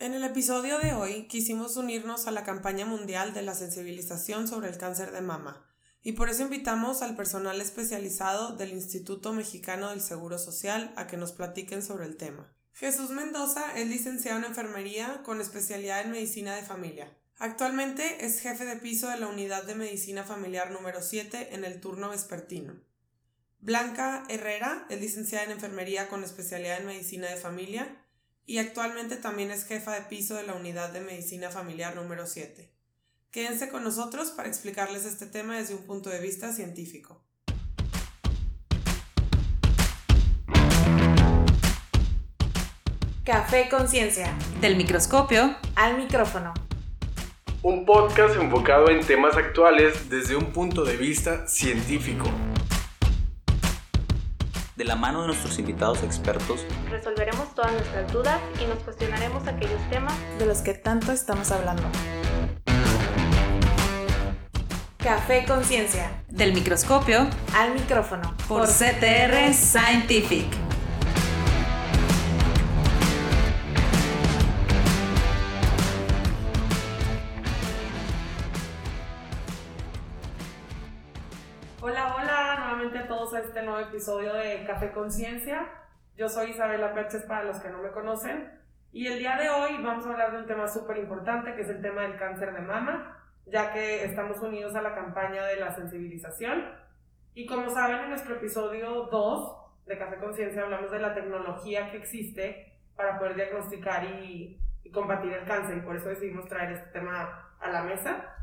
En el episodio de hoy quisimos unirnos a la campaña mundial de la sensibilización sobre el cáncer de mama y por eso invitamos al personal especializado del Instituto Mexicano del Seguro Social a que nos platiquen sobre el tema. Jesús Mendoza es licenciado en enfermería con especialidad en medicina de familia. Actualmente es jefe de piso de la unidad de medicina familiar número 7 en el turno vespertino. Blanca Herrera es licenciada en enfermería con especialidad en medicina de familia y actualmente también es jefa de piso de la unidad de medicina familiar número 7. Quédense con nosotros para explicarles este tema desde un punto de vista científico. Café Conciencia. Del microscopio al micrófono. Un podcast enfocado en temas actuales desde un punto de vista científico de la mano de nuestros invitados expertos, resolveremos todas nuestras dudas y nos cuestionaremos aquellos temas de los que tanto estamos hablando. Café Conciencia. Del microscopio al micrófono. Por, por CTR Scientific. Este nuevo episodio de Café Conciencia. Yo soy Isabela Perches para los que no me conocen y el día de hoy vamos a hablar de un tema súper importante que es el tema del cáncer de mama, ya que estamos unidos a la campaña de la sensibilización. Y como saben, en nuestro episodio 2 de Café Conciencia hablamos de la tecnología que existe para poder diagnosticar y, y combatir el cáncer y por eso decidimos traer este tema a la mesa.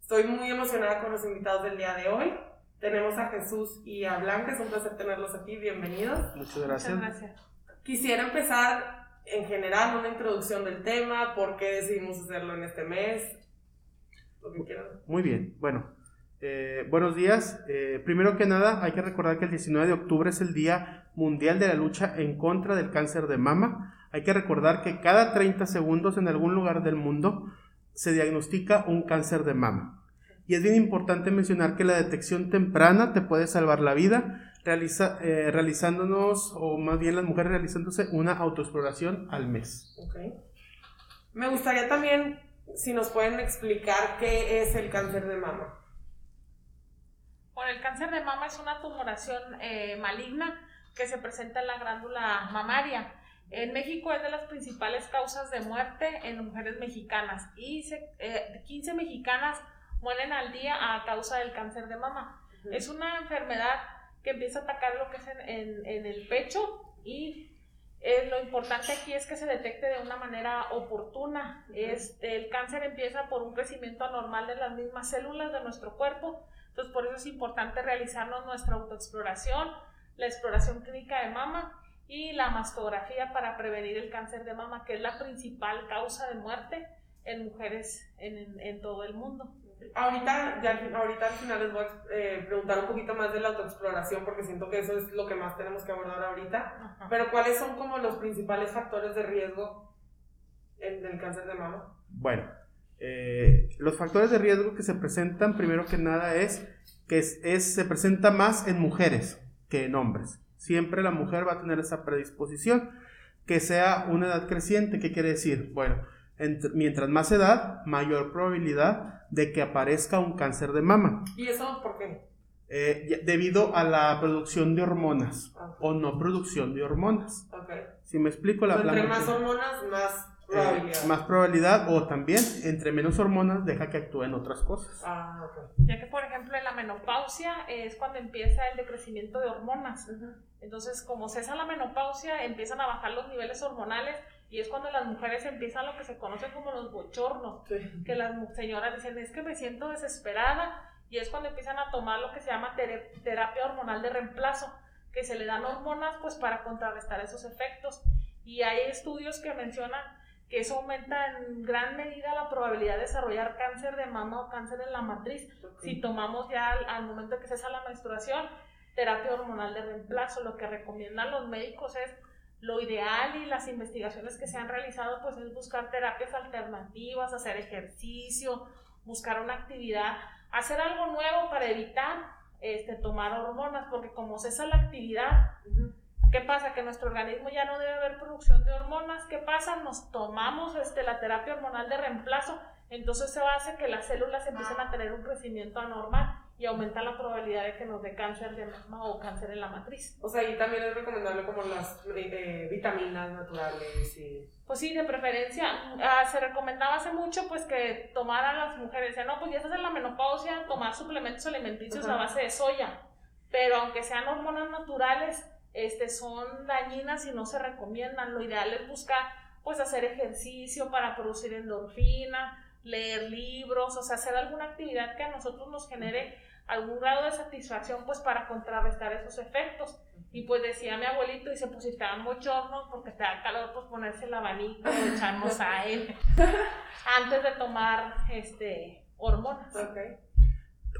Estoy muy emocionada con los invitados del día de hoy. Tenemos a Jesús y a Blanca, es un placer tenerlos aquí, bienvenidos. Muchas gracias. Muchas gracias. Quisiera empezar en general una introducción del tema, por qué decidimos hacerlo en este mes, lo que quieran. Muy bien, bueno, eh, buenos días. Eh, primero que nada, hay que recordar que el 19 de octubre es el Día Mundial de la Lucha en contra del cáncer de mama. Hay que recordar que cada 30 segundos en algún lugar del mundo se diagnostica un cáncer de mama. Y es bien importante mencionar que la detección temprana te puede salvar la vida, realiza, eh, realizándonos, o más bien las mujeres realizándose una autoexploración al mes. Okay. Me gustaría también, si nos pueden explicar qué es el cáncer de mama. Bueno, el cáncer de mama es una tumoración eh, maligna que se presenta en la glándula mamaria. En México es de las principales causas de muerte en mujeres mexicanas y se, eh, 15 mexicanas mueren al día a causa del cáncer de mama. Es una enfermedad que empieza a atacar lo que es en, en, el pecho y eh, lo importante aquí es que se detecte de una manera oportuna. Este, el cáncer empieza por un crecimiento anormal de las mismas células de nuestro cuerpo, entonces por eso es importante realizarnos nuestra autoexploración, la exploración clínica de mama y la mastografía para prevenir el cáncer de mama, que es la principal causa de muerte en mujeres en, en todo el mundo. Ahorita, ya, ahorita al final les voy a eh, preguntar un poquito más de la autoexploración porque siento que eso es lo que más tenemos que abordar ahorita. Pero ¿cuáles son como los principales factores de riesgo en, del cáncer de mama? Bueno, eh, los factores de riesgo que se presentan primero que nada es que es, es, se presenta más en mujeres que en hombres. Siempre la mujer va a tener esa predisposición que sea una edad creciente. ¿Qué quiere decir? Bueno, mientras más edad, mayor probabilidad de que aparezca un cáncer de mama. ¿Y eso por qué? Eh, debido a la producción de hormonas o no producción de hormonas. Okay. Si me explico la Entre más hormonas, más probabilidad. Eh, más probabilidad o también entre menos hormonas deja que actúen otras cosas. Ah, okay. Ya que por ejemplo en la menopausia es cuando empieza el decrecimiento de hormonas. Entonces como cesa la menopausia empiezan a bajar los niveles hormonales y es cuando las mujeres empiezan lo que se conoce como los bochornos, que las señoras dicen, es que me siento desesperada, y es cuando empiezan a tomar lo que se llama terapia hormonal de reemplazo, que se le dan hormonas pues para contrarrestar esos efectos. Y hay estudios que mencionan que eso aumenta en gran medida la probabilidad de desarrollar cáncer de mama o cáncer en la matriz si tomamos ya al, al momento que cesa la menstruación terapia hormonal de reemplazo. Lo que recomiendan los médicos es lo ideal y las investigaciones que se han realizado pues es buscar terapias alternativas, hacer ejercicio, buscar una actividad, hacer algo nuevo para evitar este, tomar hormonas, porque como cesa la actividad, ¿Qué pasa? Que nuestro organismo ya no debe haber producción de hormonas. ¿Qué pasa? Nos tomamos este, la terapia hormonal de reemplazo. Entonces se hace que las células empiecen a tener un crecimiento anormal y aumenta la probabilidad de que nos dé cáncer de mama o cáncer en la matriz. O sea, y también es recomendable como las eh, vitaminas naturales y... Pues sí, de preferencia. Ah, se recomendaba hace mucho pues que tomaran las mujeres, decían, no, pues ya estás en la menopausia, tomar suplementos alimenticios a base de soya. Pero aunque sean hormonas naturales, este, son dañinas y no se recomiendan. Lo ideal es buscar pues hacer ejercicio para producir endorfina, leer libros, o sea, hacer alguna actividad que a nosotros nos genere algún grado de satisfacción pues para contrarrestar esos efectos. Y pues decía mi abuelito, dice, pues si te dan bochorno porque te da calor, pues ponerse el abanico, echarnos a él antes de tomar este, hormonas.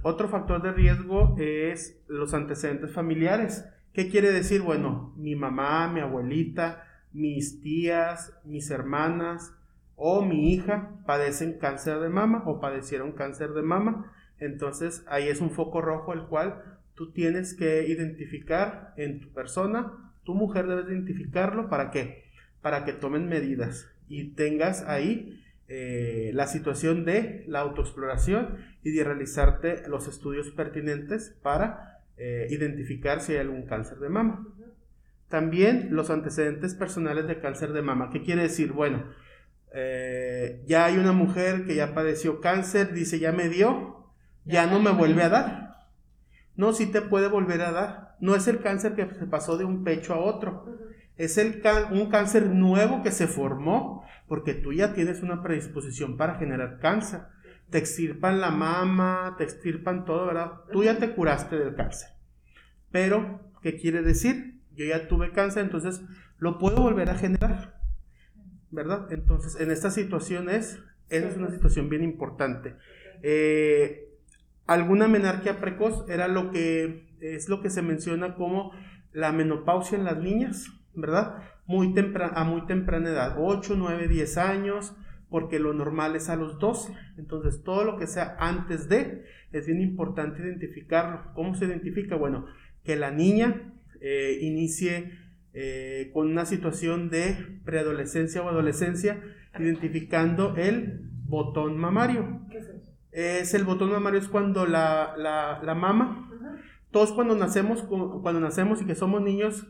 Otro factor de riesgo es los antecedentes familiares. ¿Qué quiere decir? Bueno, mi mamá, mi abuelita, mis tías, mis hermanas o mi hija padecen cáncer de mama o padecieron cáncer de mama entonces ahí es un foco rojo el cual tú tienes que identificar en tu persona, tu mujer debe identificarlo, ¿para qué? Para que tomen medidas y tengas ahí eh, la situación de la autoexploración y de realizarte los estudios pertinentes para eh, identificar si hay algún cáncer de mama. También los antecedentes personales de cáncer de mama. ¿Qué quiere decir? Bueno, eh, ya hay una mujer que ya padeció cáncer, dice, ya me dio, ya no me vuelve a dar. No, sí te puede volver a dar. No es el cáncer que se pasó de un pecho a otro. Es el un cáncer nuevo que se formó porque tú ya tienes una predisposición para generar cáncer. Te extirpan la mama, te extirpan todo, ¿verdad? Tú ya te curaste del cáncer. Pero, ¿qué quiere decir? Yo ya tuve cáncer, entonces lo puedo volver a generar. ¿Verdad? Entonces, en esta situación es, esa es una situación bien importante. Eh, alguna menarquia precoz era lo que es lo que se menciona como la menopausia en las niñas, ¿verdad? Muy a muy temprana edad, 8, 9, 10 años, porque lo normal es a los 12. Entonces, todo lo que sea antes de, es bien importante identificarlo. ¿Cómo se identifica? Bueno, que la niña eh, inicie eh, con una situación de preadolescencia o adolescencia, identificando el botón mamario. ¿Qué es eso? es el botón mamario, es cuando la, la, mama, todos cuando nacemos, cuando nacemos y que somos niños,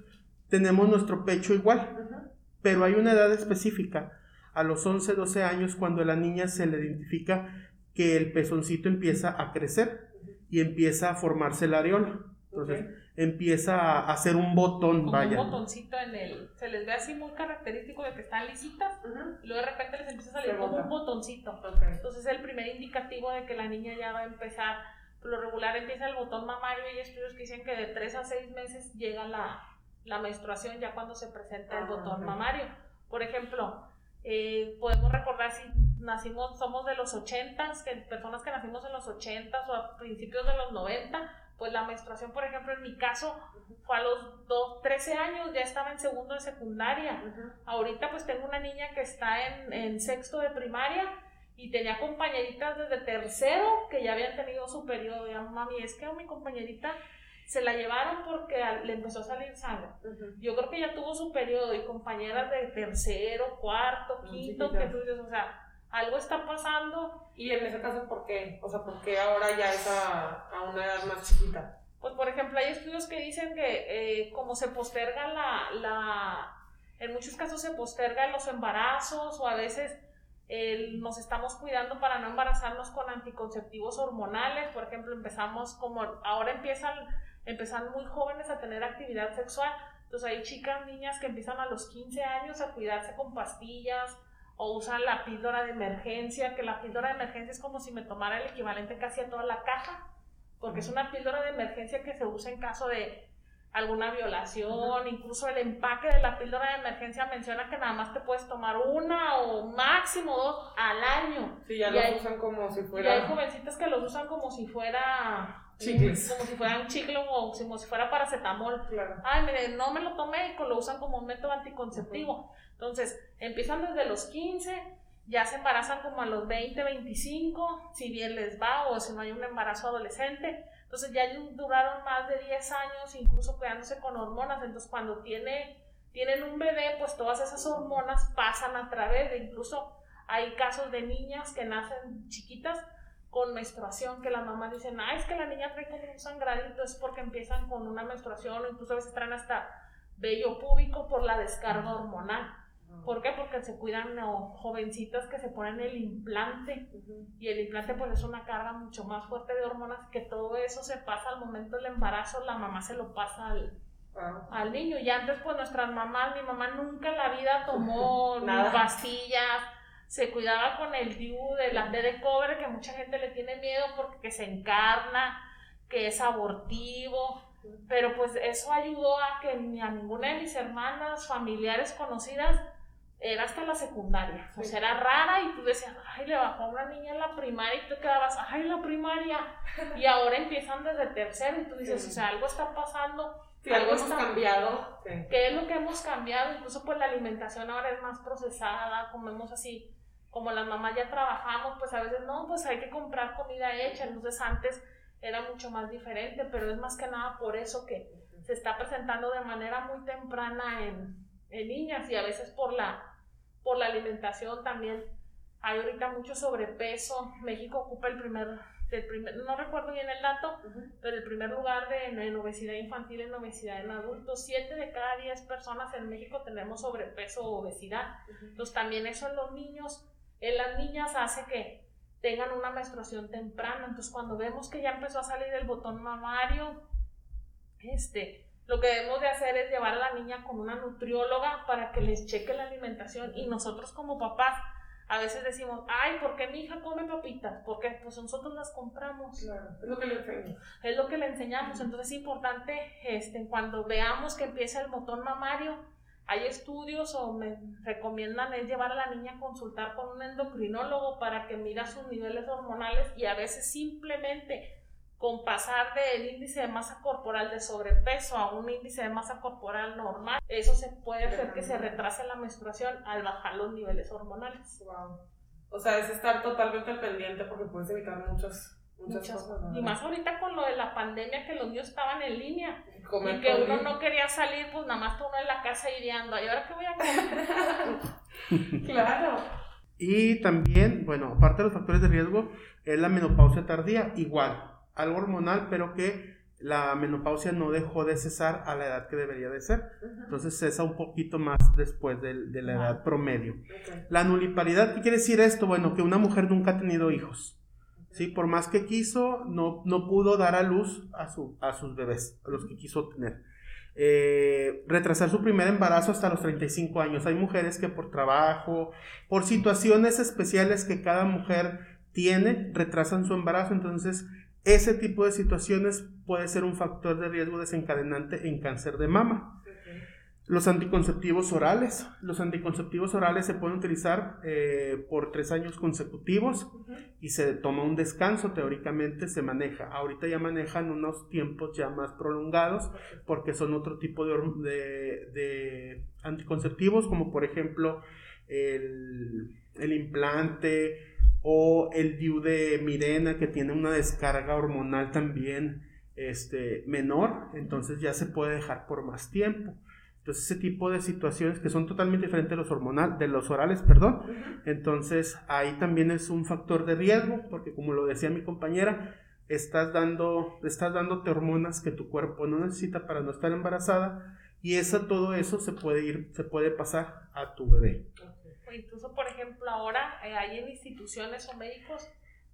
tenemos nuestro pecho igual, pero hay una edad específica, a los 11, 12 años, cuando a la niña se le identifica que el pezoncito empieza a crecer y empieza a formarse el areola. Entonces, empieza a hacer un botón, Como vaya. Un botoncito en el. Se les ve así muy característico de que están lisitas. Y luego de repente les empieza a salir como un botoncito. Entonces, es el primer indicativo de que la niña ya va a empezar. Por lo regular empieza el botón mamario y hay estudios que dicen que de 3 a 6 meses llega la, la menstruación ya cuando se presenta el ah, botón mamario. Por ejemplo, eh, podemos recordar si nacimos, somos de los 80, que personas que nacimos en los 80 o a principios de los 90 pues la menstruación, por ejemplo, en mi caso fue a los 2, 13 años, ya estaba en segundo de secundaria. Ahorita pues tengo una niña que está en, en, sexto de primaria y tenía compañeritas desde tercero que ya habían tenido su periodo. Ya, mami, es que a mi compañerita se la llevaron porque le empezó a salir sangre. Yo creo que ya tuvo su periodo y compañeras de tercero, cuarto, quinto, que tú dices, o sea, algo está pasando. Y en ese caso, ¿por qué? O sea, ¿por qué ahora ya es a, a una edad más chiquita? Pues, por ejemplo, hay estudios que dicen que eh, como se posterga la, la, en muchos casos se postergan los embarazos o a veces nos estamos cuidando para no embarazarnos con anticonceptivos hormonales. Por ejemplo, empezamos como, ahora empiezan, empiezan muy jóvenes a tener actividad sexual. Entonces hay chicas, niñas que empiezan a los 15 años a cuidarse con pastillas, o usan la píldora de emergencia, que la píldora de emergencia es como si me tomara el equivalente casi a toda la caja, porque es una píldora de emergencia que se usa en caso de alguna violación, incluso el empaque de la píldora de emergencia menciona que nada más te puedes tomar una o máximo dos al año. Sí, ya los usan como si fuera... Y hay jovencitas que los usan como si fuera... Chicles. Como si fuera un chicle o como si fuera paracetamol. Claro. Ay, mire, no me lo tomé y lo usan como un método anticonceptivo. Entonces, empiezan desde los 15, ya se embarazan como a los 20, 25, si bien les va o si no hay un embarazo adolescente. Entonces ya duraron más de 10 años incluso cuidándose con hormonas. Entonces cuando tiene, tienen un bebé, pues todas esas hormonas pasan a través de incluso hay casos de niñas que nacen chiquitas con menstruación, que la mamá dice, ah, es que la niña trae como un sangradito, es porque empiezan con una menstruación, o incluso a veces traen hasta vello púbico por la descarga hormonal. ¿Por qué? Porque se cuidan jovencitas que se ponen el implante. Y el implante pues es una carga mucho más fuerte de hormonas que todo eso se pasa al momento del embarazo, la mamá se lo pasa al, ah. al niño. Y antes pues nuestras mamás, mi mamá nunca en la vida tomó ni pastillas, se cuidaba con el DIU de la D de cobre, que mucha gente le tiene miedo porque se encarna, que es abortivo, pero pues eso ayudó a que ni a ninguna de mis hermanas, familiares, conocidas, era hasta la secundaria. O sea, era rara y tú decías, ay, le bajó a una niña en la primaria y tú quedabas, ay, la primaria. Y ahora empiezan desde tercero y tú dices, o sea, algo está pasando. algo hemos cambiado. ¿Qué es lo que hemos cambiado? Incluso pues la alimentación ahora es más procesada, comemos así como las mamás ya trabajamos, pues a veces no, pues hay que comprar comida hecha, entonces antes era mucho más diferente, pero es más que nada por eso que se está presentando de manera muy temprana en, en niñas y a veces por la, por la alimentación también. Hay ahorita mucho sobrepeso. México ocupa el primer, el primer no recuerdo bien el dato, pero el primer lugar de, en, obesidad infantil, en obesidad en adultos. Siete de cada diez personas en México tenemos sobrepeso o obesidad. Entonces también eso en los niños en las niñas hace que tengan una menstruación temprana. Entonces, cuando vemos que ya empezó a salir el botón mamario, este, lo que debemos de hacer es llevar a la niña con una nutrióloga para que les cheque la alimentación y nosotros como papás a veces decimos, ay, ¿por qué mi hija come papitas? Porque pues nosotros las compramos. Claro, es lo que le enseñamos. Es lo que le enseñamos. Entonces es importante, este, cuando veamos que empieza el botón mamario, hay estudios o me recomiendan es llevar a la niña a consultar con un endocrinólogo para que mira sus niveles hormonales y a veces simplemente con pasar del índice de masa corporal de sobrepeso a un índice de masa corporal normal, eso se puede hacer que se retrase la menstruación al bajar los niveles hormonales. O sea, es estar totalmente al pendiente porque puedes evitar muchos y más ahorita con lo de la pandemia que los niños estaban en línea y que uno no quería salir, pues nada más uno en la casa ideando, ¿y ahora qué voy a comer? claro. Y también, bueno, aparte de los factores de riesgo, es la menopausia tardía, igual, algo hormonal, pero que la menopausia no dejó de cesar a la edad que debería de ser. Entonces cesa un poquito más después de, la edad promedio. La nuliparidad, ¿qué quiere decir esto? Bueno, que una mujer nunca ha tenido hijos. ¿sí? Por más que quiso, no, no pudo dar a luz a, su, a sus bebés, a los que quiso tener. Eh, retrasar su primer embarazo hasta los 35 años. Hay mujeres que por trabajo, por situaciones especiales que cada mujer tiene, retrasan su embarazo. Entonces, ese tipo de situaciones puede ser un factor de riesgo desencadenante en cáncer de mama. Los anticonceptivos orales. Los anticonceptivos orales se pueden utilizar eh, por tres años consecutivos y se toma un descanso, teóricamente se maneja. Ahorita ya manejan unos tiempos ya más prolongados porque son otro tipo de, de, anticonceptivos, como por ejemplo el, el implante o el DIU de Mirena que tiene una descarga hormonal también este, menor, entonces ya se puede dejar por más tiempo. Entonces, ese tipo de situaciones que son totalmente diferentes de los hormonal, de los orales, perdón. Entonces, ahí también es un factor de riesgo, porque como lo decía mi compañera, estás dando, estás dándote hormonas que tu cuerpo no necesita para no estar embarazada, y eso, todo eso se puede ir, se puede pasar a tu bebé. Incluso, por ejemplo, ahora eh, hay en instituciones o médicos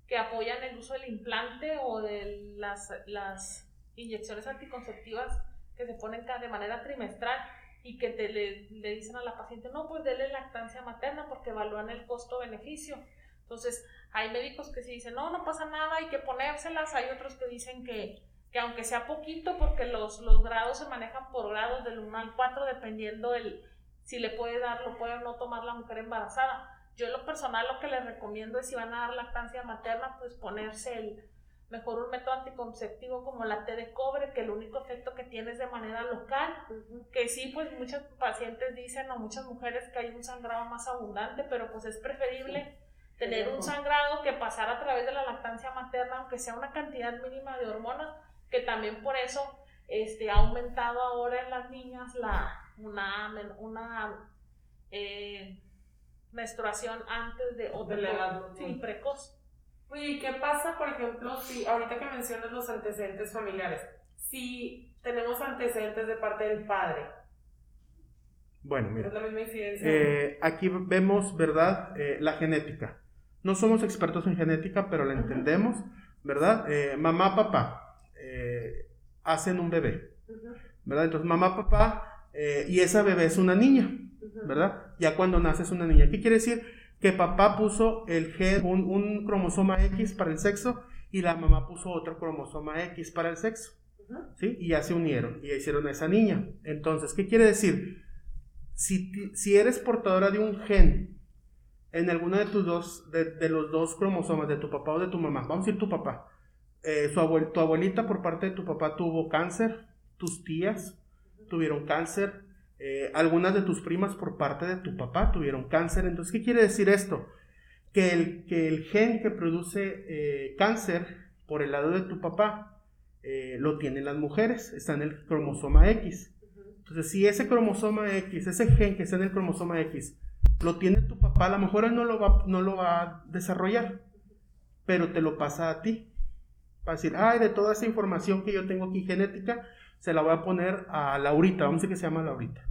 que apoyan el uso del implante o de las, las inyecciones anticonceptivas que se ponen de manera trimestral y que te le, le, dicen a la paciente, no, pues dele lactancia materna porque evalúan el costo-beneficio. Entonces, hay médicos que sí dicen, no, no pasa nada, hay que ponérselas, hay otros que dicen que, que aunque sea poquito, porque los, los grados se manejan por grados del 1 al 4, dependiendo el, si le puede dar, lo puede o no tomar la mujer embarazada. Yo en lo personal lo que les recomiendo es si van a dar lactancia materna, pues ponerse el, mejor un método anticonceptivo como la T de cobre, que el único efecto que tiene es de manera local, que sí, pues muchos pacientes dicen o muchas mujeres que hay un sangrado más abundante, pero pues es preferible tener un sangrado que pasar a través de la lactancia materna, aunque sea una cantidad mínima de hormonas, que también por eso este, ha aumentado ahora en las niñas la, una, una eh, menstruación antes de, o de la edad sí, precoz. Oye, ¿qué pasa, por ejemplo, si ahorita que mencionas los antecedentes familiares, si tenemos antecedentes de parte del padre? Bueno, mira. Es la misma incidencia. Eh, aquí vemos, ¿verdad? Eh, la genética. No somos expertos en genética, pero la entendemos, ¿verdad? Eh, mamá, papá hacen un bebé, ¿verdad? Entonces, mamá, papá, y esa bebé es una niña, ¿verdad? Ya cuando nace es una niña. ¿Qué quiere decir? Que papá puso el gen, un, cromosoma X para el sexo y la mamá puso otro cromosoma X para el sexo. ¿Sí? Y ya se unieron y ya hicieron a esa niña. Entonces, ¿qué quiere decir? Si, si eres portadora de un gen en alguno de tus dos, de, los dos cromosomas, de tu papá o de tu mamá, vamos a decir tu papá, eh, su tu abuelita por parte de tu papá tuvo cáncer, tus tías tuvieron cáncer, eh, algunas de tus primas por parte de tu papá tuvieron cáncer. Entonces, ¿qué quiere decir esto? Que el, que el gen que produce eh, cáncer por el lado de tu papá lo tienen las mujeres, está en el cromosoma X. Entonces, si ese cromosoma X, ese gen que está en el cromosoma X, lo tiene tu papá, a lo mejor él no lo va, no lo va a desarrollar, pero te lo pasa a ti. Para decir, ay, de toda esa información que yo tengo aquí genética, se la voy a poner a Laurita, vamos a decir que se llama Laurita.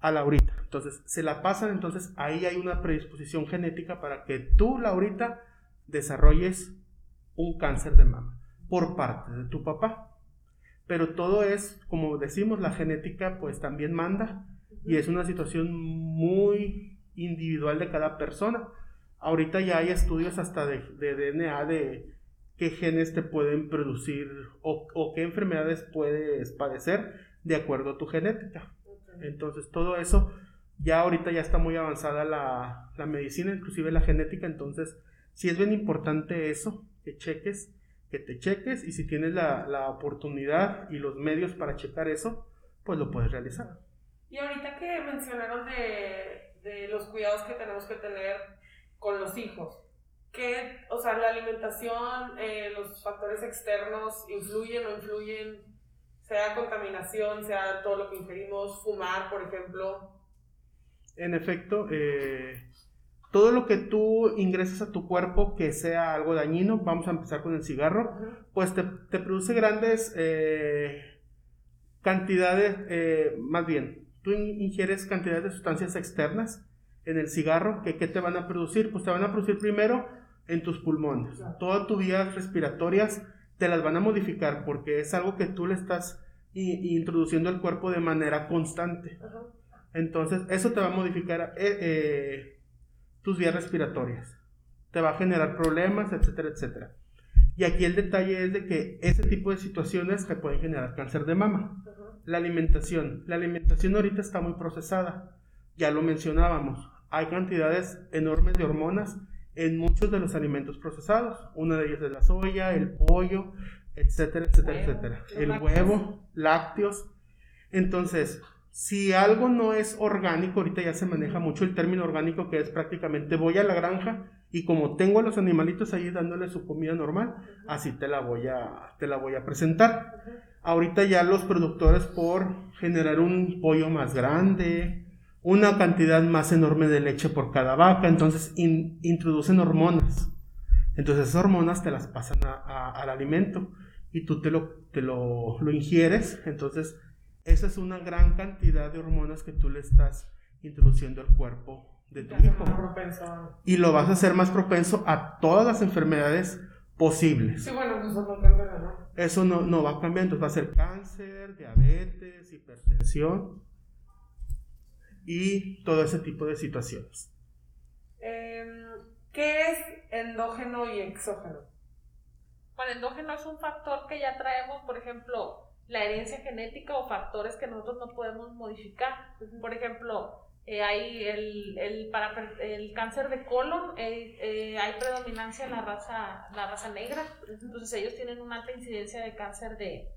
A Laurita. Entonces, se la pasan, entonces ahí hay una predisposición genética para que tú, Laurita, desarrolles un cáncer de mama por parte de tu papá. Pero todo es, como decimos, la genética pues también manda y es una situación muy individual de cada persona. Ahorita ya hay estudios hasta de, DNA de qué genes te pueden producir o, qué enfermedades puedes padecer de acuerdo a tu genética. Entonces todo eso ya ahorita ya está muy avanzada la, la medicina, inclusive la genética, entonces sí es bien importante eso, que cheques, que te cheques y si tienes la, la oportunidad y los medios para checar eso, pues lo puedes realizar. Y ahorita que mencionaron de de los cuidados que tenemos que tener con los hijos. ¿Qué, o sea, la alimentación, eh, los factores externos influyen o influyen, sea contaminación, sea todo lo que ingerimos, fumar, por ejemplo? En efecto, eh, todo lo que tú ingresas a tu cuerpo que sea algo dañino, vamos a empezar con el cigarro, pues te, te, produce grandes eh, cantidades, más bien, tú ingieres cantidades de sustancias externas en el cigarro, que ¿qué te van a producir? Pues te van a producir primero en tus pulmones. Todas tus vías respiratorias te las van a modificar porque es algo que tú le estás introduciendo al cuerpo de manera constante. Entonces, eso te va a modificar eh, eh, tus vías respiratorias. Te va a generar problemas, etcétera, etcétera. Y aquí el detalle es de que ese tipo de situaciones te pueden generar cáncer de mama. La alimentación. La alimentación ahorita está muy procesada. Ya lo mencionábamos. Hay cantidades enormes de hormonas en muchos de los alimentos procesados. Una de ellas es la soya, el pollo, etcétera, etcétera, etcétera. El huevo, lácteos. Entonces, si algo no es orgánico, ahorita ya se maneja mucho el término orgánico que es prácticamente voy a la granja y como tengo a los animalitos ahí dándole su comida normal, así te la voy a, te la voy a presentar. Ahorita ya los productores por generar un pollo más grande, una cantidad más enorme de leche por cada vaca, entonces introducen hormonas. Entonces esas hormonas te las pasan al alimento y tú te, lo, te lo, lo, ingieres. Entonces esa es una gran cantidad de hormonas que tú le estás introduciendo al cuerpo de tu hijo. Y lo vas a hacer más propenso a todas las enfermedades posibles. Sí, bueno, pues eso no cambia, ¿no? Eso no, no va a cambiar, entonces va a ser cáncer, diabetes, hipertensión y todo ese tipo de situaciones. Em, ¿Qué es endógeno y exógeno? Bueno, endógeno es un factor que ya traemos, por ejemplo, la herencia genética o factores que nosotros no podemos modificar. Por ejemplo, eh, hay el, el, para el cáncer de colon, eh, eh, hay predominancia en la raza, la raza negra, entonces ellos tienen una alta incidencia de cáncer de,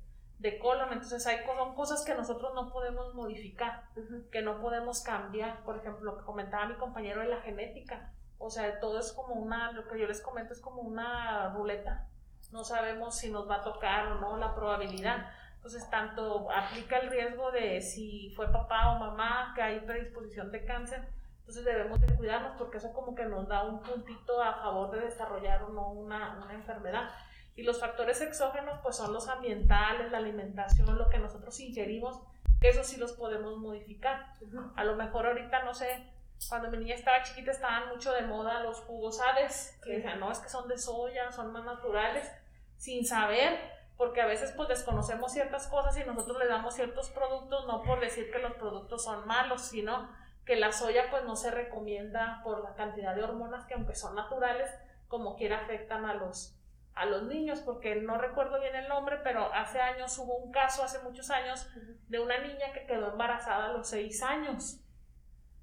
de colon, entonces hay son cosas que nosotros no podemos modificar, que no podemos cambiar, por ejemplo, lo que comentaba mi compañero de la genética, o sea, todo es como una, lo que yo les comento es como una ruleta, no sabemos si nos va a tocar o no la probabilidad. Entonces, tanto aplica el riesgo de si fue papá o mamá, que hay predisposición de cáncer, entonces debemos de cuidarnos porque eso como que nos da un puntito a favor de desarrollar o no una, una enfermedad. Y los factores exógenos pues son los ambientales, la alimentación, lo que nosotros ingerimos, que eso sí los podemos modificar. A lo mejor ahorita, no sé, cuando mi niña estaba chiquita estaban mucho de moda los jugos aves, que decían, no, es que son de soya, son más naturales, sin saber porque a veces pues desconocemos ciertas cosas y nosotros le damos ciertos productos, no por decir que los productos son malos, sino que la soya pues no se recomienda por la cantidad de hormonas que aunque son naturales, como quiera afectan a los, a los niños, porque no recuerdo bien el nombre, pero hace años hubo un caso, hace muchos años, de una niña que quedó embarazada a los seis años.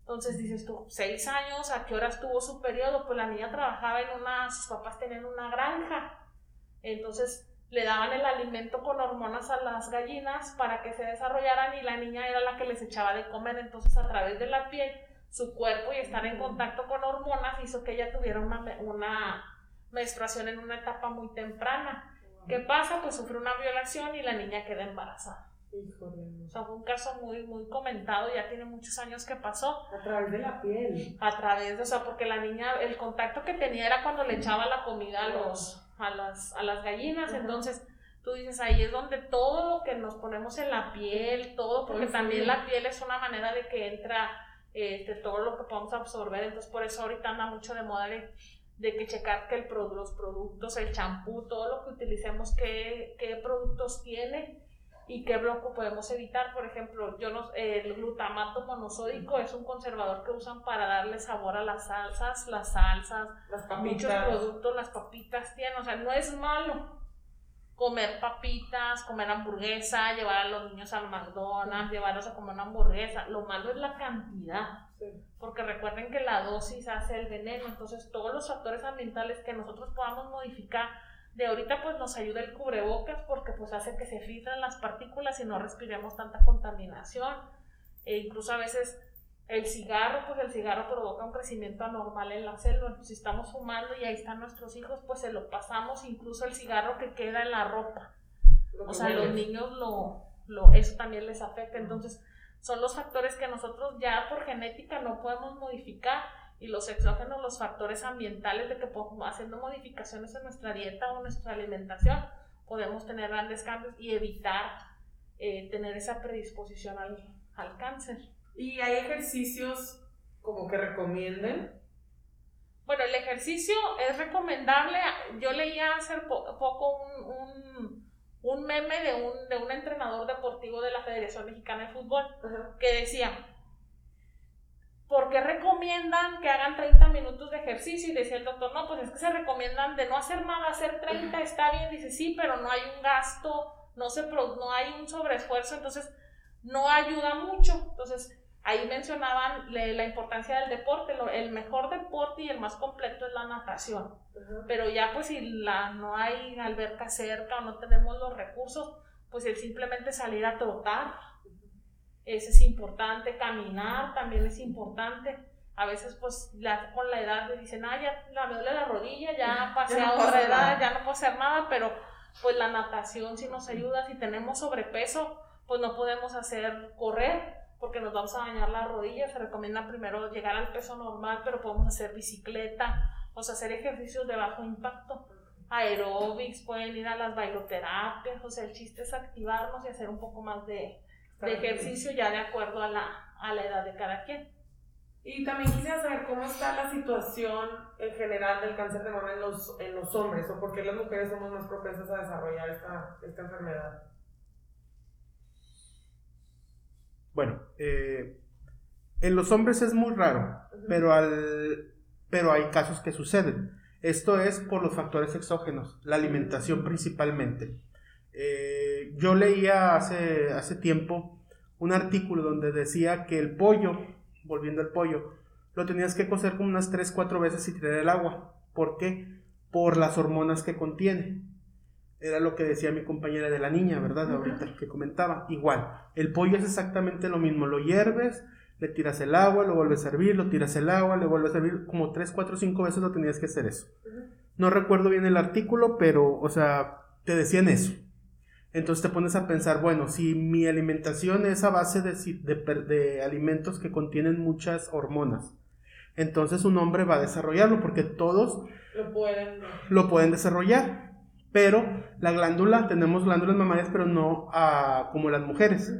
Entonces dices tú, seis años, ¿a qué horas tuvo su periodo? Pues la niña trabajaba en una, sus papás tenían una granja. Entonces le daban el alimento con hormonas a las gallinas para que se desarrollaran y la niña era la que les echaba de comer. Entonces a través de la piel, su cuerpo y estar en contacto con hormonas hizo que ella tuviera una, una menstruación en una etapa muy temprana. ¿Qué pasa? Pues sufre una violación y la niña queda embarazada. O sea, fue un caso muy, muy comentado, ya tiene muchos años que pasó. A través de la piel. A través de, o sea, porque la niña, el contacto que tenía era cuando le echaba la comida a los, a las, a las gallinas, entonces tú dices, ahí es donde todo lo que nos ponemos en la piel, todo, porque también la piel es una manera de que entra este, todo lo que podemos absorber, entonces por eso ahorita anda mucho de moda de, que checar que el, los productos, el champú, todo lo que utilicemos, qué, qué productos tiene y qué bloco podemos evitar. Por ejemplo, yo no, el glutamato monosódico es un conservador que usan para darle sabor a las salsas, las salsas, muchos productos, las papitas tienen, o sea, no es malo comer papitas, comer hamburguesa, llevar a los niños al McDonald's, llevarlos a comer una hamburguesa. Lo malo es la cantidad. Porque recuerden que la dosis hace el veneno, entonces todos los factores ambientales que nosotros podamos modificar de ahorita pues nos ayuda el cubrebocas porque pues hace que se filtren las partículas y no respiremos tanta contaminación. E incluso a veces el cigarro, pues el cigarro provoca un crecimiento anormal en la célula. Si estamos fumando y ahí están nuestros hijos, pues se lo pasamos, incluso el cigarro que queda en la ropa. O sea, los niños lo, lo, eso también les afecta. Entonces, son los factores que nosotros ya por genética no podemos modificar y los exógenos, los factores ambientales de que haciendo modificaciones en nuestra dieta o nuestra alimentación, podemos tener grandes cambios y evitar eh, tener esa predisposición al, al, cáncer. ¿Y hay ejercicios como que recomienden? Bueno, el ejercicio es recomendable. Yo leía hace poco un, un, un meme de un, de un entrenador deportivo de la Federación Mexicana de Fútbol que decía, ¿por qué recomiendan que hagan 30 minutos de ejercicio? Y decía el doctor, no, pues es que se recomiendan de no hacer nada, hacer 30 está bien, dice, sí, pero no hay un gasto, no, se, no hay un sobreesfuerzo, entonces no ayuda mucho. Entonces, ahí mencionaban la importancia del deporte, el mejor deporte y el más completo es la natación, pero ya pues si la, no hay alberca cerca o no tenemos los recursos, pues el simplemente salir a trotar, ese es importante, caminar también es importante. A veces, pues, la, con la edad le dicen, ah, ya me duele la rodilla, ya pasé a otra edad, ya no puedo hacer nada, pero pues la natación sí nos ayuda. Si tenemos sobrepeso, pues no podemos hacer correr porque nos vamos a dañar la rodilla. Se recomienda primero llegar al peso normal, pero podemos hacer bicicleta, o sea, hacer ejercicios de bajo impacto aeróbics, pueden ir a las bailoterapias, o sea, el chiste es activarnos y hacer un poco más de, de ejercicio ya de acuerdo a la, a la edad de cada quien. Y también quisiera saber cómo está la situación en general del cáncer de mama en los, en los hombres o por qué las mujeres somos más propensas a desarrollar esta, esta enfermedad. Bueno, eh, en los hombres es muy raro, pero, al, pero hay casos que suceden. Esto es por los factores exógenos, la alimentación principalmente. Eh, yo leía hace, hace tiempo un artículo donde decía que el pollo, volviendo al pollo, lo tenías que cocer como unas 3-4 veces y tirar el agua. ¿Por qué? Por las hormonas que contiene. Era lo que decía mi compañera de la niña, ¿verdad? Ahorita que comentaba. Igual, el pollo es exactamente lo mismo. Lo hierves, le tiras el agua, lo vuelves a servir, lo tiras el agua, le vuelves a servir. Como 3, 4, 5 veces lo tenías que hacer eso. No recuerdo bien el artículo, pero, o sea, te decían eso. Entonces te pones a pensar, bueno, si mi alimentación es a base de, de, alimentos que contienen muchas hormonas, entonces un hombre va a desarrollarlo porque todos lo pueden, lo pueden desarrollar. Pero la glándula, tenemos glándulas mamarias, pero no como las mujeres,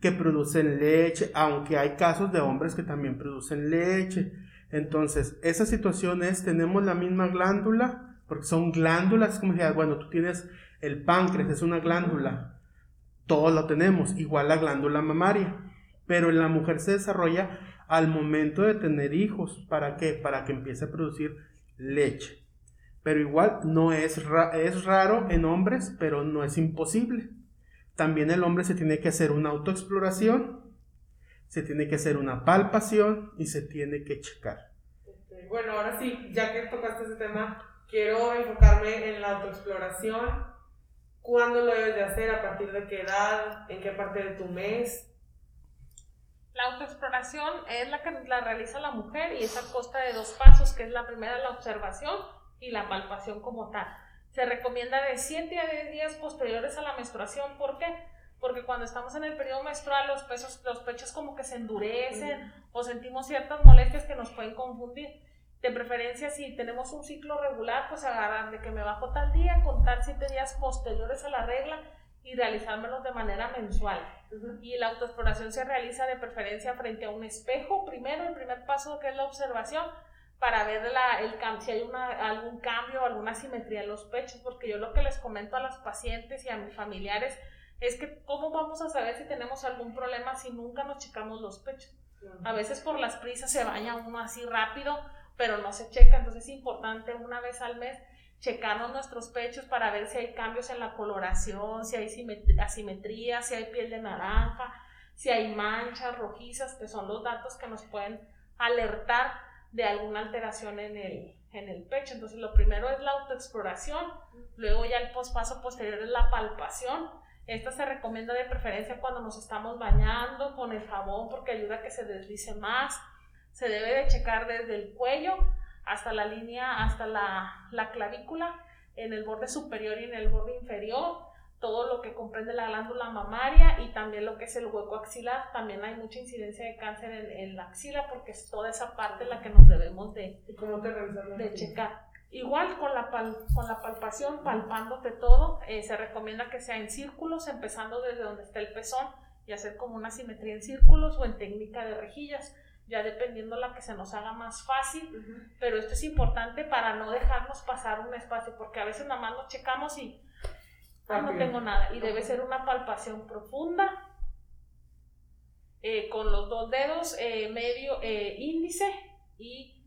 que producen leche, aunque hay casos de hombres que también producen leche. Entonces, esa situación es, tenemos la misma glándula, porque son glándulas, como decía, bueno, tú tienes el páncreas, es una glándula, todos lo tenemos, igual la glándula mamaria, pero en la mujer se desarrolla al momento de tener hijos, ¿para qué? Para que empiece a producir leche. Pero igual no es, es raro en hombres, pero no es imposible. También el hombre se tiene que hacer una autoexploración se tiene que hacer una palpación y se tiene que checar. Bueno, ahora sí, ya que tocaste ese tema, quiero enfocarme en la autoexploración. ¿Cuándo lo debes de hacer? ¿A partir de qué edad? ¿En qué parte de tu mes? La autoexploración es la que la realiza la mujer y es a costa de dos pasos, que es la primera, la observación y la palpación como tal. Se recomienda de 7 a 10 días posteriores a la menstruación. ¿Por qué? porque cuando estamos en el periodo menstrual los, pesos, los pechos como que se endurecen o sentimos ciertas molestias que nos pueden confundir. De preferencia, si tenemos un ciclo regular, pues agarrar de que me bajo tal día, contar siete días posteriores a la regla y realizármelos de manera mensual. Y la autoexploración se realiza de preferencia frente a un espejo, primero, el primer paso que es la observación, para ver el, si hay algún cambio o alguna simetría en los pechos, porque yo lo que les comento a las pacientes y a mis familiares es que cómo vamos a saber si tenemos algún problema si nunca nos checamos los pechos. A veces por las prisas se baña uno así rápido, pero no se checa, entonces es importante una vez al mes checarnos nuestros pechos para ver si hay cambios en la coloración, si hay asimetría, si hay piel de naranja, si hay manchas rojizas, que son los datos que nos pueden alertar de alguna alteración en el, en el pecho. Entonces lo primero es la autoexploración, luego ya el paso posterior es la palpación, esta se recomienda de preferencia cuando nos estamos bañando con el jabón porque ayuda a que se deslice más. Se debe de checar desde el cuello hasta la línea, hasta la, la clavícula, en el borde superior y en el borde inferior, todo lo que comprende la glándula mamaria y también lo que es el hueco axilar. También hay mucha incidencia de cáncer en, en la axila porque es toda esa parte la que nos debemos de, de checar. Igual con la, con la palpación, palpándote todo, eh, se recomienda que sea en círculos, empezando desde donde está el pezón y hacer como una simetría en círculos o en técnica de rejillas, ya dependiendo la que se nos haga más fácil. Pero esto es importante para no dejarnos pasar un espacio, porque a veces nada más nos checamos y no tengo nada. Y debe ser una palpación profunda, eh, con los dos dedos, eh, medio índice y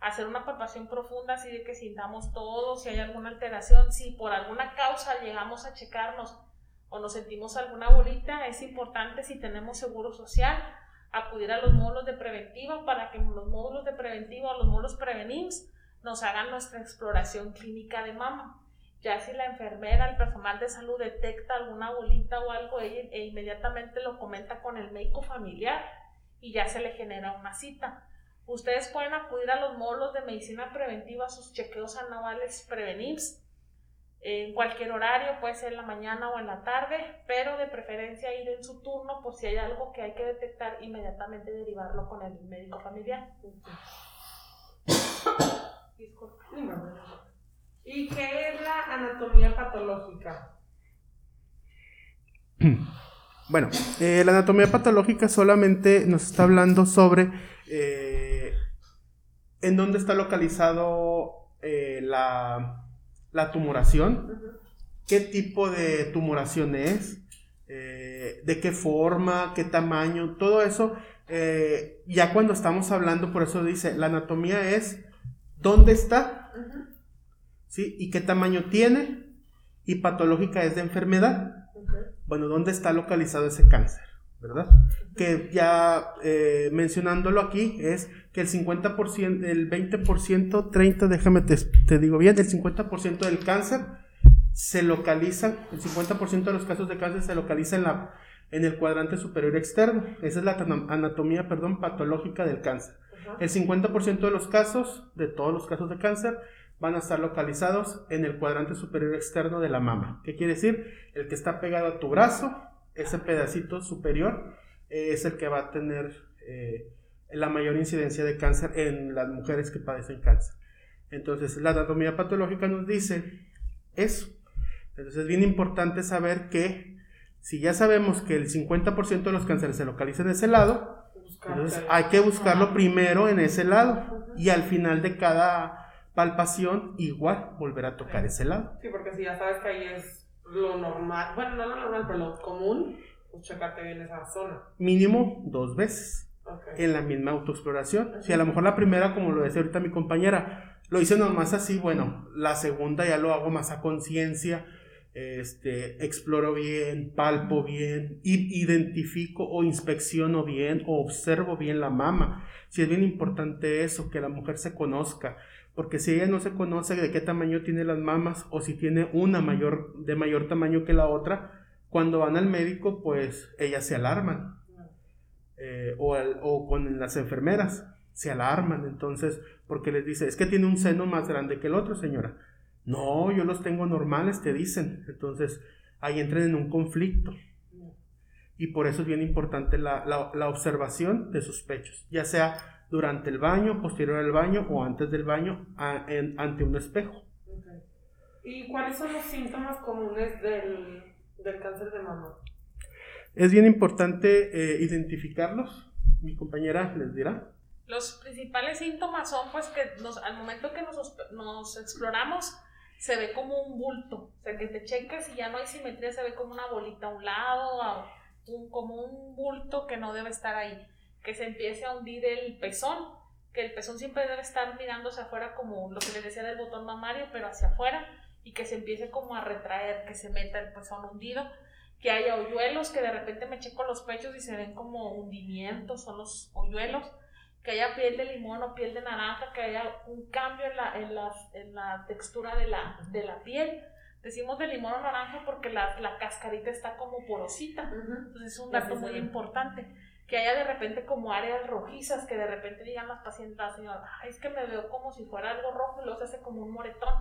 hacer una palpación profunda así de que sintamos todo, si hay alguna alteración, si por alguna causa llegamos a checarnos o nos sentimos alguna bolita, es importante si tenemos seguro social acudir a los módulos de preventiva para que los módulos de preventiva o los módulos prevenims nos hagan nuestra exploración clínica de mama. Ya si la enfermera, el personal de salud detecta alguna bolita o algo, ella e inmediatamente lo comenta con el médico familiar y ya se le genera una cita. Ustedes pueden acudir a los módulos de medicina preventiva, sus chequeos anuales Prevenims, en cualquier horario, puede ser en la mañana o en la tarde, pero de preferencia ir en su turno por si hay algo que hay que detectar, inmediatamente derivarlo con el médico familiar. ¿Y qué es la anatomía patológica? Bueno, eh, la anatomía patológica solamente nos está hablando sobre eh, en dónde está localizado eh, la, tumoración, qué tipo de tumoración es, de qué forma, qué tamaño, todo eso. Ya cuando estamos hablando, por eso dice, la anatomía es dónde está, ¿sí? Y qué tamaño tiene, y patológica es de enfermedad. Bueno, ¿dónde está localizado ese cáncer? ¿verdad? Que ya eh, mencionándolo aquí es que el 50%, el 20%, 30%, déjame te, digo bien, el 50% del cáncer se localiza, el 50% de los casos de cáncer se localiza en, la, en el cuadrante superior externo. Esa es la anatomía, perdón, patológica del cáncer. El 50% de los casos, de todos los casos de cáncer, van a estar localizados en el cuadrante superior externo de la mama. ¿Qué quiere decir? El que está pegado a tu brazo, ese pedacito superior, eh, es el que va a tener eh, la mayor incidencia de cáncer en las mujeres que padecen cáncer. Entonces, la anatomía patológica nos dice eso. Entonces, es bien importante saber que si ya sabemos que el 50% de los cánceres se localizan en ese lado, entonces hay que buscarlo primero en ese lado y al final de cada palpación, igual volver a tocar ese lado. Sí, porque si ya sabes que ahí es lo normal, bueno, no lo normal, pero lo común, pues checarte bien esa zona. Mínimo dos veces en la misma autoexploración. Si a lo mejor la primera, como lo decía ahorita mi compañera, lo hice nomás así, bueno, la segunda ya lo hago más a conciencia, este, exploro bien, palpo bien, identifico o inspecciono bien o observo bien la mama. Si es bien importante eso, que la mujer se conozca porque si ella no se conoce de qué tamaño tiene las mamas o si tiene una mayor de mayor tamaño que la otra, cuando van al médico, pues ellas se alarman. Eh, o, o, con las enfermeras se alarman, entonces, porque les dice, es que tiene un seno más grande que el otro, señora. No, yo los tengo normales, te dicen. Entonces, ahí entran en un conflicto. Y por eso es bien importante la, la observación de sus pechos, ya sea durante el baño, posterior al baño o antes del baño ante un espejo. ¿Y cuáles son los síntomas comunes del, cáncer de mama? Es bien importante eh, identificarlos. Mi compañera les dirá. Los principales síntomas son pues que al momento que nos, nos exploramos se ve como un bulto, o sea que te checas y ya no hay simetría, se ve como una bolita a un lado, como un bulto que no debe estar ahí que se empiece a hundir el pezón, que el pezón siempre debe estar mirándose afuera como lo que les decía del botón mamario, pero hacia afuera, y que se empiece como a retraer, que se meta el pezón hundido, que haya hoyuelos, que de repente me checo los pechos y se ven como hundimientos, son los hoyuelos, que haya piel de limón o piel de naranja, que haya un cambio en la, en la, en la textura de la, de la piel. Decimos de limón o naranja porque la, la cascarita está como porosita, entonces es un dato muy importante que haya de repente como áreas rojizas, que de repente digan las pacientes, la señora, es que me veo como si fuera algo rojo y luego se hace como un moretón.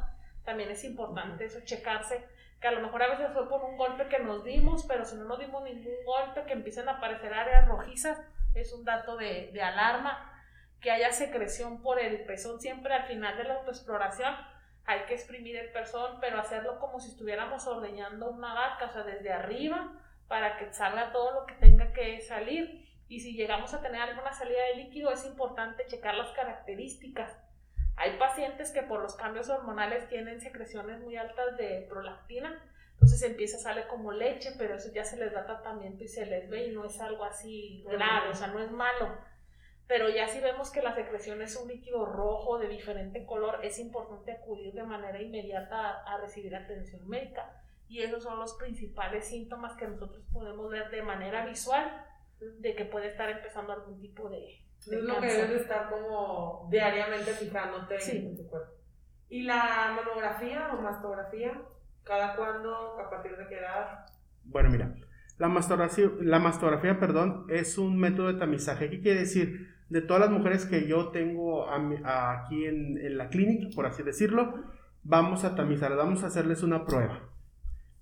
También es importante eso, checarse, que a lo mejor a veces fue por un golpe que nos dimos, pero si no nos dimos ningún golpe, que empiecen a aparecer áreas rojizas, es un dato de, de alarma. Que haya secreción por el pezón, siempre al final de la autoexploración hay que exprimir el pezón, pero hacerlo como si estuviéramos ordeñando una vaca, o sea, desde arriba, para que salga todo lo que tenga que salir y si llegamos a tener alguna salida de líquido, es importante checar las características. Hay pacientes que por los cambios hormonales tienen secreciones muy altas de prolactina, entonces empieza a salir como leche, pero eso ya se les da tratamiento y se les ve y no es algo así grave, o sea, no es malo. Pero ya si vemos que la secreción es un líquido rojo de diferente color, es importante acudir de manera inmediata a, a recibir atención médica. Y esos son los principales síntomas que nosotros podemos ver de manera visual de que puede estar empezando algún tipo de, es lo que debes de estar como diariamente fijándote en tu cuerpo. ¿Y la mamografía o mastografía? ¿Cada cuándo? ¿A partir de qué edad? Bueno, mira, la mastografía, la mastografía perdón, es un método de tamizaje. ¿Qué quiere decir? De todas las mujeres que yo tengo aquí en, en, la clínica, por así decirlo, vamos a tamizar, vamos a hacerles una prueba,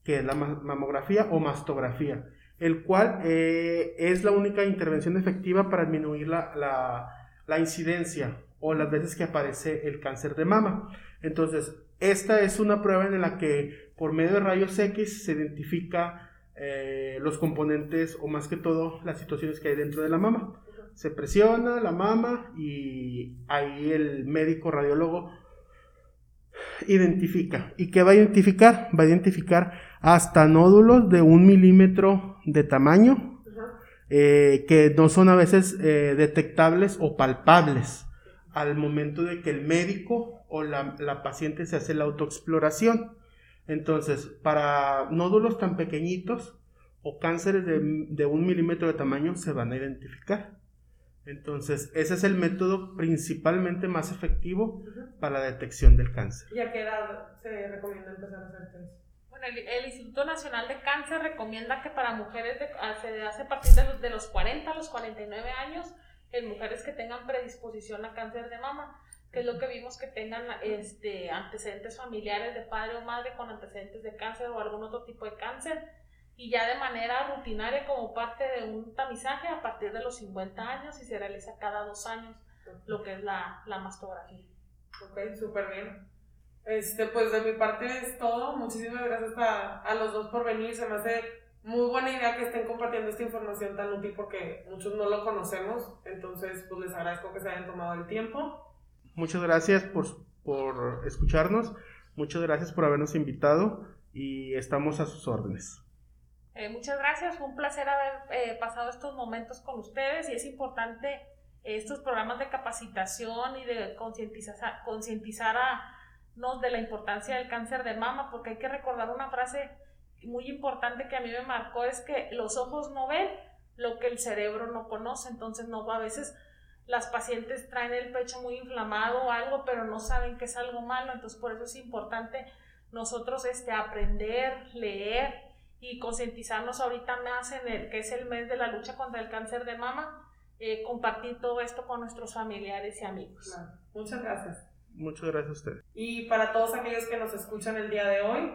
que es la mamografía o mastografía el cual eh, es la única intervención efectiva para disminuir la, incidencia o las veces que aparece el cáncer de mama. Entonces, esta es una prueba en la que por medio de rayos X se identifica eh, los componentes o más que todo las situaciones que hay dentro de la mama. Se presiona la mama y ahí el médico radiólogo identifica. ¿Y qué va a identificar? Va a identificar hasta nódulos de un milímetro de tamaño, eh, que no son a veces eh, detectables o palpables al momento de que el médico o la, paciente se hace la autoexploración. Entonces, para nódulos tan pequeñitos o cánceres de, de un milímetro de tamaño se van a identificar. Entonces, ese es el método principalmente más efectivo para la detección del cáncer. ¿Y a qué edad se recomienda empezar a hacer test? Bueno, el, Instituto Nacional de Cáncer recomienda que para mujeres de, se hace a partir de los, de los 40 a los 49 años, en mujeres que tengan predisposición a cáncer de mama, que es lo que vimos que tengan este, antecedentes familiares de padre o madre con antecedentes de cáncer o algún otro tipo de cáncer y ya de manera rutinaria como parte de un tamizaje a partir de los 50 años y se realiza cada dos años lo que es la, la mastografía. Ok, súper bien. Este, pues de mi parte es todo. Muchísimas gracias a, a los dos por venir. Se me hace muy buena idea que estén compartiendo esta información tan útil porque muchos no lo conocemos. Entonces, pues les agradezco que se hayan tomado el tiempo. Muchas gracias por, por escucharnos, muchas gracias por habernos invitado y estamos a sus órdenes. Eh, muchas gracias, fue un placer haber eh, pasado estos momentos con ustedes y es importante eh, estos programas de capacitación y de concientizar, concientizar a de la importancia del cáncer de mama, porque hay que recordar una frase muy importante que a mí me marcó, es que los ojos no ven lo que el cerebro no conoce, entonces no a veces las pacientes traen el pecho muy inflamado o algo, pero no saben que es algo malo, entonces por eso es importante nosotros este, aprender, leer y concientizarnos ahorita más en el que es el mes de la lucha contra el cáncer de mama, eh, compartir todo esto con nuestros familiares y amigos. Muchas gracias. Muchas gracias a usted. Y para todos aquellos que nos escuchan el día de hoy,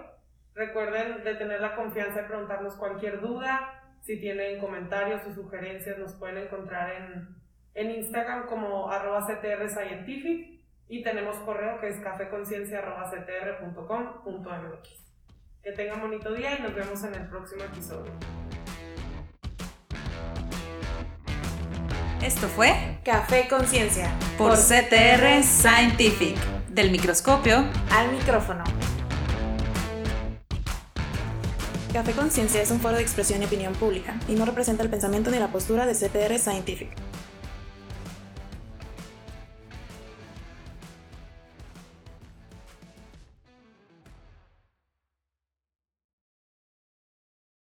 recuerden de tener la confianza de preguntarnos cualquier duda. Si tienen comentarios o sugerencias, nos pueden encontrar en en Instagram como arroba CTR Scientific y tenemos correo que es cafeconciencia.ctr.com.mx. Que tengan bonito día y nos vemos en el próximo episodio. Esto fue Café Conciencia por, CTR Scientific, del microscopio al micrófono. Café Conciencia es un foro de expresión y opinión pública y no representa el pensamiento ni la postura de CTR Scientific.